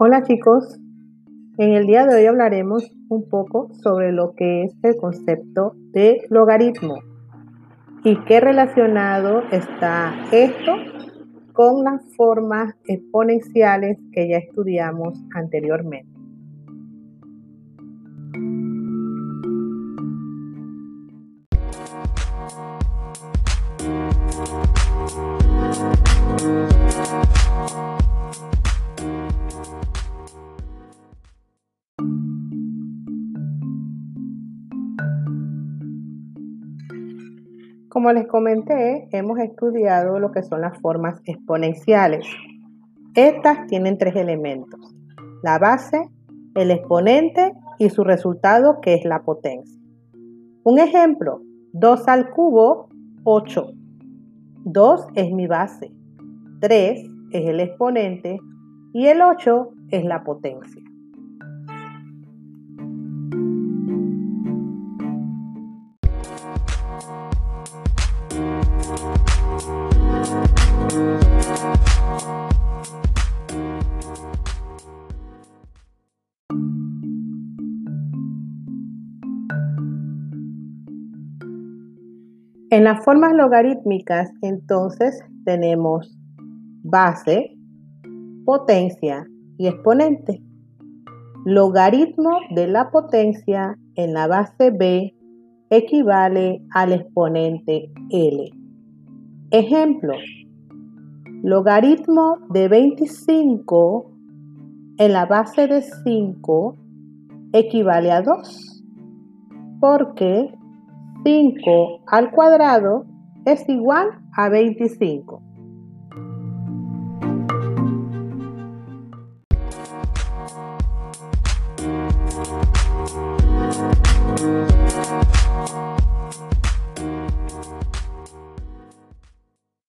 Hola chicos, en el día de hoy hablaremos un poco sobre lo que es el concepto de logaritmo y qué relacionado está esto con las formas exponenciales que ya estudiamos anteriormente. Como les comenté, hemos estudiado lo que son las formas exponenciales. Estas tienen tres elementos, la base, el exponente y su resultado que es la potencia. Un ejemplo, 2 al cubo, 8. 2 es mi base, 3 es el exponente y el 8 es la potencia. En las formas logarítmicas, entonces, tenemos base, potencia y exponente. Logaritmo de la potencia en la base b equivale al exponente L. Ejemplo, logaritmo de 25 en la base de 5 equivale a 2, porque 5 al cuadrado es igual a 25.